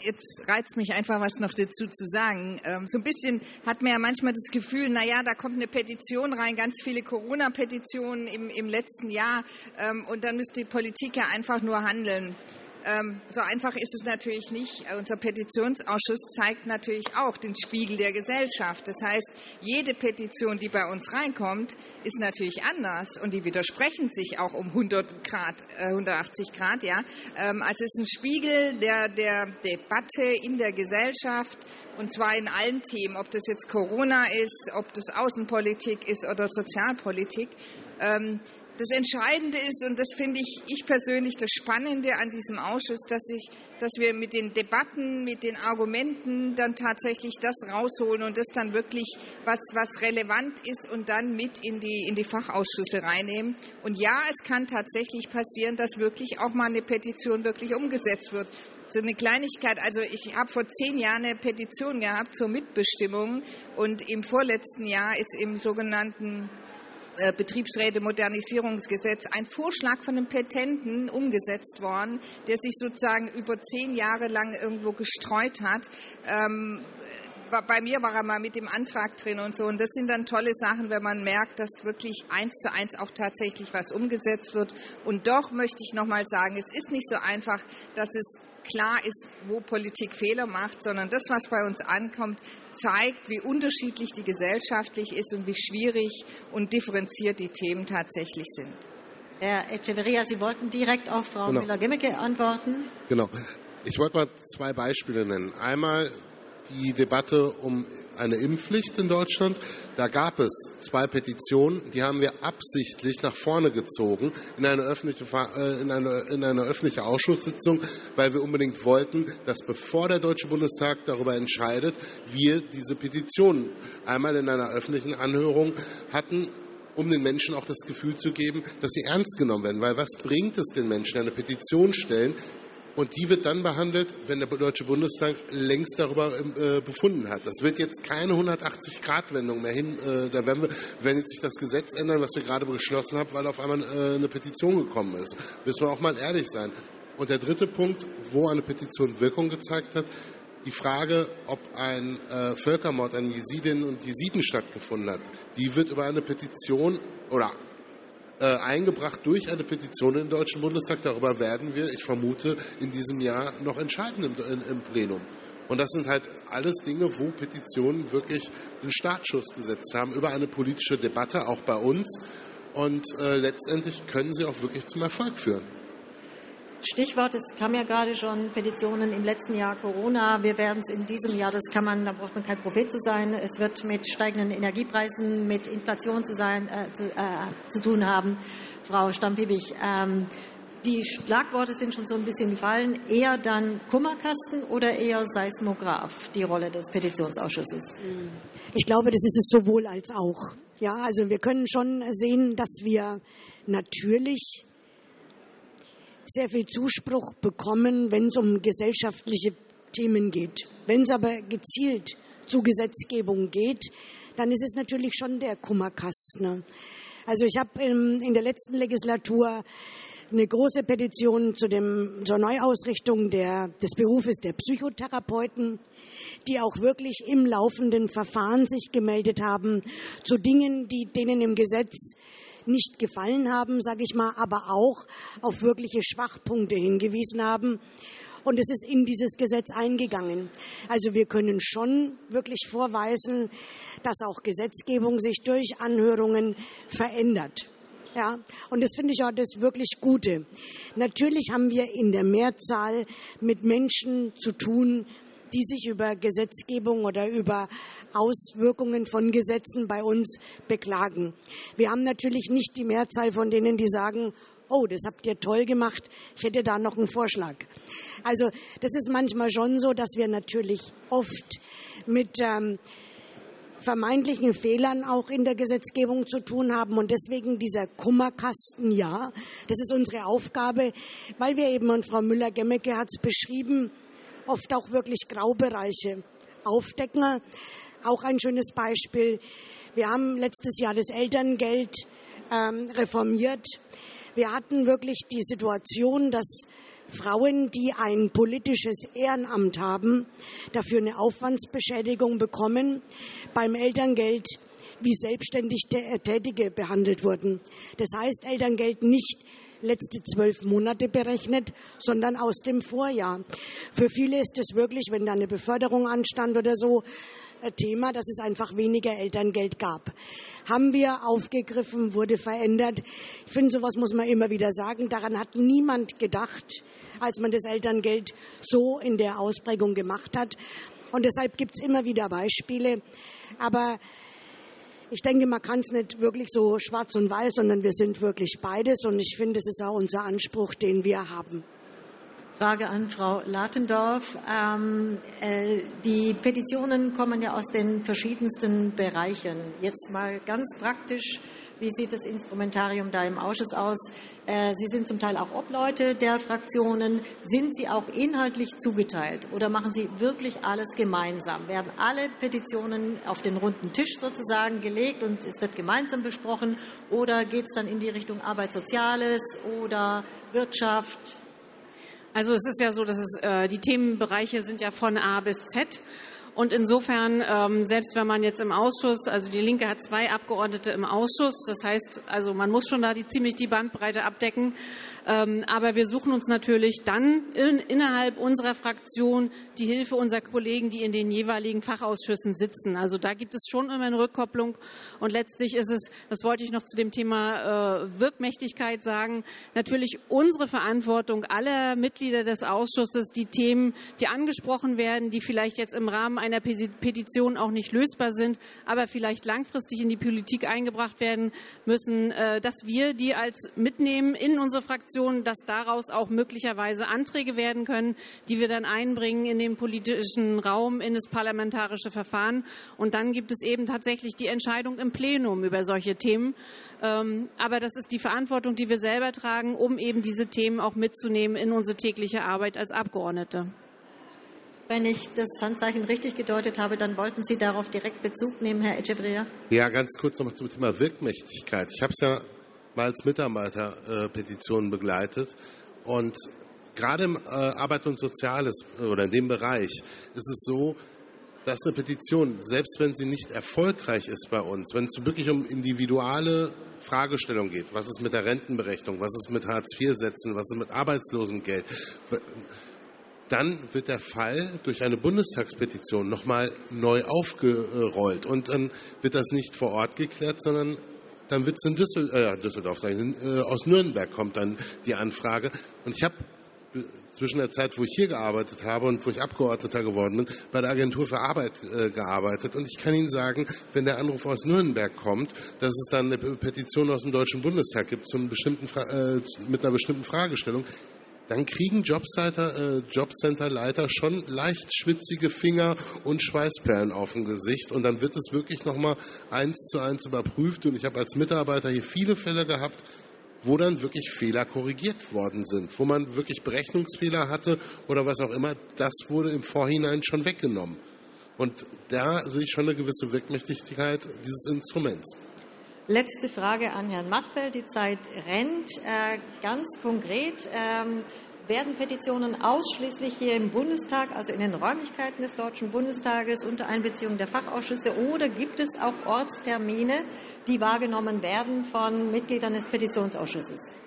jetzt reizt mich einfach was noch dazu zu sagen. Ähm, so ein bisschen hat man ja manchmal das Gefühl, naja, da kommt eine Petition rein, ganz viele Corona-Petitionen im, im letzten Jahr ähm, und dann müsste die Politik ja einfach nur handeln. Ähm, so einfach ist es natürlich nicht. Unser Petitionsausschuss zeigt natürlich auch den Spiegel der Gesellschaft. Das heißt, jede Petition, die bei uns reinkommt, ist natürlich anders und die widersprechen sich auch um 100 Grad, äh, 180 Grad. Ja. Ähm, also es ist ein Spiegel der, der Debatte in der Gesellschaft und zwar in allen Themen, ob das jetzt Corona ist, ob das Außenpolitik ist oder Sozialpolitik. Das Entscheidende ist, und das finde ich, ich persönlich das Spannende an diesem Ausschuss, dass, ich, dass wir mit den Debatten, mit den Argumenten dann tatsächlich das rausholen und das dann wirklich, was, was relevant ist und dann mit in die, in die Fachausschüsse reinnehmen. Und ja, es kann tatsächlich passieren, dass wirklich auch mal eine Petition wirklich umgesetzt wird. So eine Kleinigkeit, also ich habe vor zehn Jahren eine Petition gehabt zur Mitbestimmung und im vorletzten Jahr ist im sogenannten äh, Betriebsräte-Modernisierungsgesetz ein Vorschlag von einem Petenten umgesetzt worden, der sich sozusagen über zehn Jahre lang irgendwo gestreut hat. Ähm, bei mir war er mal mit dem Antrag drin und so. Und das sind dann tolle Sachen, wenn man merkt, dass wirklich eins zu eins auch tatsächlich was umgesetzt wird. Und doch möchte ich noch mal sagen, es ist nicht so einfach, dass es klar ist, wo Politik Fehler macht, sondern das, was bei uns ankommt, zeigt, wie unterschiedlich die gesellschaftlich ist und wie schwierig und differenziert die Themen tatsächlich sind. Herr Echeverria, Sie wollten direkt auf Frau genau. Müller-Gemmecke antworten. Genau. Ich wollte mal zwei Beispiele nennen. Einmal die Debatte um eine Impfpflicht in Deutschland. Da gab es zwei Petitionen, die haben wir absichtlich nach vorne gezogen in eine öffentliche, äh, in eine, in eine öffentliche Ausschusssitzung, weil wir unbedingt wollten, dass bevor der Deutsche Bundestag darüber entscheidet, wir diese Petitionen einmal in einer öffentlichen Anhörung hatten um den Menschen auch das Gefühl zu geben, dass sie ernst genommen werden. Weil was bringt es den Menschen, eine Petition stellen, Und die wird dann behandelt, wenn der Deutsche Bundestag längst darüber äh, befunden hat. Das wird jetzt keine 180-Grad-Wendung mehr hin. Äh, da werden wir, wenn jetzt sich das Gesetz ändern, was wir gerade beschlossen haben, weil auf einmal äh, eine Petition gekommen ist. Müssen wir auch mal ehrlich sein. Und der dritte Punkt, wo eine Petition Wirkung gezeigt hat, die Frage, ob ein äh, Völkermord an Jesidinnen und Jesiden stattgefunden hat, die wird über eine Petition oder äh, eingebracht durch eine Petition den Deutschen Bundestag. Darüber werden wir, ich vermute, in diesem Jahr noch entscheiden im, in, im Plenum. Und das sind halt alles Dinge, wo Petitionen wirklich den Startschuss gesetzt haben über eine politische Debatte, auch bei uns. Und äh, letztendlich können sie auch wirklich zum Erfolg führen. Stichwort, es kam ja gerade schon Petitionen im letzten Jahr Corona. Wir werden es in diesem Jahr, das kann man, da braucht man kein Prophet zu sein. Es wird mit steigenden Energiepreisen, mit Inflation zu, sein, äh, zu, äh, zu, tun haben. Frau Stammfiebig, ähm, die Schlagworte sind schon so ein bisschen gefallen. Eher dann Kummerkasten oder eher Seismograph, die Rolle des Petitionsausschusses? Ich glaube, das ist es sowohl als auch. Ja, also wir können schon sehen, dass wir natürlich sehr viel Zuspruch bekommen, wenn es um gesellschaftliche Themen geht. Wenn es aber gezielt zu Gesetzgebung geht, dann ist es natürlich schon der Kummerkasten. Also ich habe in der letzten Legislatur eine große Petition zu dem, zur Neuausrichtung der, des Berufes der Psychotherapeuten, die auch wirklich im laufenden Verfahren sich gemeldet haben zu Dingen, die denen im Gesetz nicht gefallen haben, sage ich mal, aber auch auf wirkliche Schwachpunkte hingewiesen haben. Und es ist in dieses Gesetz eingegangen. Also wir können schon wirklich vorweisen, dass auch Gesetzgebung sich durch Anhörungen verändert. Ja, und das finde ich auch das wirklich Gute. Natürlich haben wir in der Mehrzahl mit Menschen zu tun, die sich über Gesetzgebung oder über Auswirkungen von Gesetzen bei uns beklagen. Wir haben natürlich nicht die Mehrzahl von denen, die sagen, oh, das habt ihr toll gemacht, ich hätte da noch einen Vorschlag. Also das ist manchmal schon so, dass wir natürlich oft mit ähm, vermeintlichen Fehlern auch in der Gesetzgebung zu tun haben. Und deswegen dieser Kummerkasten, ja, das ist unsere Aufgabe, weil wir eben, und Frau Müller-Gemmecke hat es beschrieben, oft auch wirklich Graubereiche aufdecken. Auch ein schönes Beispiel. Wir haben letztes Jahr das Elterngeld ähm, reformiert. Wir hatten wirklich die Situation, dass Frauen, die ein politisches Ehrenamt haben, dafür eine Aufwandsbeschädigung bekommen, beim Elterngeld wie selbstständig Tätige behandelt wurden. Das heißt, Elterngeld nicht letzte zwölf Monate berechnet, sondern aus dem Vorjahr. Für viele ist es wirklich, wenn da eine Beförderung anstand oder so, ein Thema, dass es einfach weniger Elterngeld gab. Haben wir aufgegriffen, wurde verändert. Ich finde, sowas muss man immer wieder sagen. Daran hat niemand gedacht, als man das Elterngeld so in der Ausprägung gemacht hat. Und deshalb gibt es immer wieder Beispiele. Aber ich denke, man kann es nicht wirklich so schwarz und weiß, sondern wir sind wirklich beides. Und ich finde, es ist auch unser Anspruch, den wir haben. Frage an Frau Latendorf. Ähm, äh, die Petitionen kommen ja aus den verschiedensten Bereichen. Jetzt mal ganz praktisch wie sieht das Instrumentarium da im Ausschuss aus? Äh, Sie sind zum Teil auch Obleute der Fraktionen. Sind Sie auch inhaltlich zugeteilt oder machen Sie wirklich alles gemeinsam? Werden alle Petitionen auf den runden Tisch sozusagen gelegt und es wird gemeinsam besprochen? Oder geht es dann in die Richtung Arbeit, Soziales oder Wirtschaft? Also es ist ja so, dass es, äh, die Themenbereiche sind ja von A bis Z. Und insofern, ähm, selbst wenn man jetzt im Ausschuss, also die Linke hat zwei Abgeordnete im Ausschuss, das heißt, also man muss schon da die, ziemlich die Bandbreite abdecken. Ähm, aber wir suchen uns natürlich dann in, innerhalb unserer Fraktion die Hilfe unserer Kollegen, die in den jeweiligen Fachausschüssen sitzen. Also da gibt es schon immer eine Rückkopplung. Und letztlich ist es, das wollte ich noch zu dem Thema äh, Wirkmächtigkeit sagen, natürlich unsere Verantwortung aller Mitglieder des Ausschusses, die Themen, die angesprochen werden, die vielleicht jetzt im Rahmen einer Petition auch nicht lösbar sind, aber vielleicht langfristig in die Politik eingebracht werden müssen, äh, dass wir die als mitnehmen in unsere Fraktion, dass daraus auch möglicherweise Anträge werden können, die wir dann einbringen in den politischen Raum, in das parlamentarische Verfahren. Und dann gibt es eben tatsächlich die Entscheidung im Plenum über solche Themen. Ähm, aber das ist die Verantwortung, die wir selber tragen, um eben diese Themen auch mitzunehmen in unsere tägliche Arbeit als Abgeordnete. Wenn ich das Handzeichen richtig gedeutet habe, dann wollten Sie darauf direkt Bezug nehmen, Herr Echeverria? Ja, ganz kurz noch zum Thema Wirkmächtigkeit. Ich habe es ja als Mitarbeiter äh, Petitionen begleitet und gerade im äh, Arbeit und Soziales äh, oder in dem Bereich ist es so, dass eine Petition, selbst wenn sie nicht erfolgreich ist bei uns, wenn es wirklich um individuelle Fragestellungen geht, was ist mit der Rentenberechnung, was ist mit Hartz-IV-Sätzen, was ist mit Arbeitslosengeld, dann wird der Fall durch eine Bundestagspetition nochmal neu aufgerollt. Und dann wird das nicht vor Ort geklärt, sondern dann wird es in Düssel äh, Düsseldorf sein. Äh, aus Nürnberg kommt dann die Anfrage. Und ich habe zwischen der Zeit, wo ich hier gearbeitet habe und wo ich Abgeordneter geworden bin, bei der Agentur für Arbeit äh, gearbeitet. Und ich kann Ihnen sagen, wenn der Anruf aus Nürnberg kommt, dass es dann eine Petition aus dem Deutschen Bundestag gibt zum bestimmten, äh, mit einer bestimmten Fragestellung, dann kriegen Jobcenter, äh, Jobcenterleiter schon leicht schwitzige Finger und Schweißperlen auf dem Gesicht. Und dann wird es wirklich nochmal eins zu eins überprüft. Und ich habe als Mitarbeiter hier viele Fälle gehabt, wo dann wirklich Fehler korrigiert worden sind, wo man wirklich Berechnungsfehler hatte oder was auch immer. Das wurde im Vorhinein schon weggenommen. Und da sehe ich schon eine gewisse Wirkmächtigkeit dieses Instruments. Letzte Frage an Herrn Mattfeld. Die Zeit rennt. Äh, ganz konkret, ähm, werden Petitionen ausschließlich hier im Bundestag, also in den Räumlichkeiten des Deutschen Bundestages unter Einbeziehung der Fachausschüsse oder gibt es auch Ortstermine, die wahrgenommen werden von Mitgliedern des Petitionsausschusses?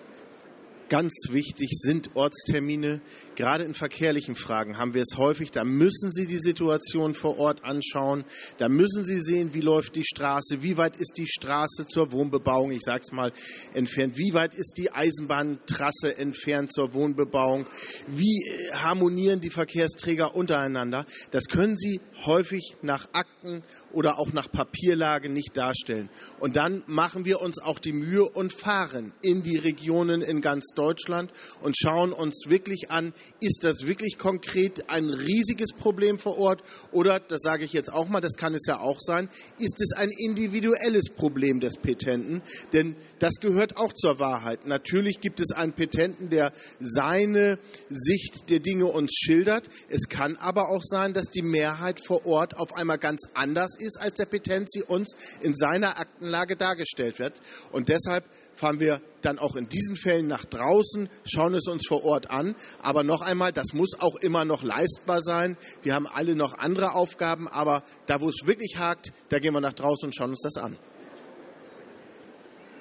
Ganz wichtig sind Ortstermine. Gerade in verkehrlichen Fragen haben wir es häufig. Da müssen Sie die Situation vor Ort anschauen. Da müssen Sie sehen, wie läuft die Straße, wie weit ist die Straße zur Wohnbebauung, ich sage es mal, entfernt, wie weit ist die Eisenbahntrasse entfernt zur Wohnbebauung, wie äh, harmonieren die Verkehrsträger untereinander. Das können Sie häufig nach Akten oder auch nach Papierlage nicht darstellen. Und dann machen wir uns auch die Mühe und fahren in die Regionen in ganz Deutschland und schauen uns wirklich an, ist das wirklich konkret ein riesiges Problem vor Ort oder, das sage ich jetzt auch mal, das kann es ja auch sein, ist es ein individuelles Problem des Petenten? Denn das gehört auch zur Wahrheit. Natürlich gibt es einen Petenten, der seine Sicht der Dinge uns schildert. Es kann aber auch sein, dass die Mehrheit vor Ort auf einmal ganz anders ist, als der Petent sie uns in seiner Aktenlage dargestellt wird. Und deshalb fahren wir dann auch in diesen Fällen nach draußen, schauen es uns vor Ort an. Aber noch einmal, das muss auch immer noch leistbar sein. Wir haben alle noch andere Aufgaben, aber da, wo es wirklich hakt, da gehen wir nach draußen und schauen uns das an.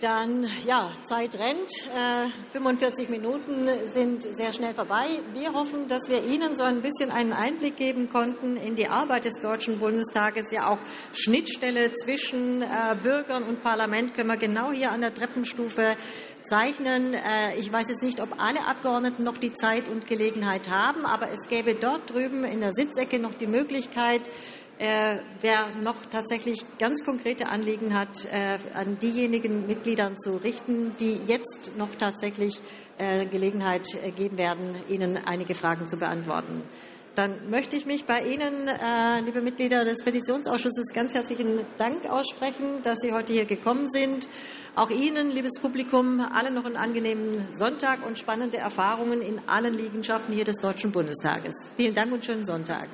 Dann, ja, Zeit rennt. Äh, 45 Minuten sind sehr schnell vorbei. Wir hoffen, dass wir Ihnen so ein bisschen einen Einblick geben konnten in die Arbeit des Deutschen Bundestages. Ja, auch Schnittstelle zwischen äh, Bürgern und Parlament können wir genau hier an der Treppenstufe zeichnen. Äh, ich weiß jetzt nicht, ob alle Abgeordneten noch die Zeit und Gelegenheit haben, aber es gäbe dort drüben in der Sitzecke noch die Möglichkeit, äh, wer noch tatsächlich ganz konkrete Anliegen hat, äh, an diejenigen Mitgliedern zu richten, die jetzt noch tatsächlich äh, Gelegenheit geben werden, Ihnen einige Fragen zu beantworten. Dann möchte ich mich bei Ihnen, liebe Mitglieder des Petitionsausschusses, ganz herzlichen Dank aussprechen, dass Sie heute hier gekommen sind. Auch Ihnen, liebes Publikum, allen noch einen angenehmen Sonntag und spannende Erfahrungen in allen Liegenschaften hier des Deutschen Bundestages. Vielen Dank und schönen Sonntag.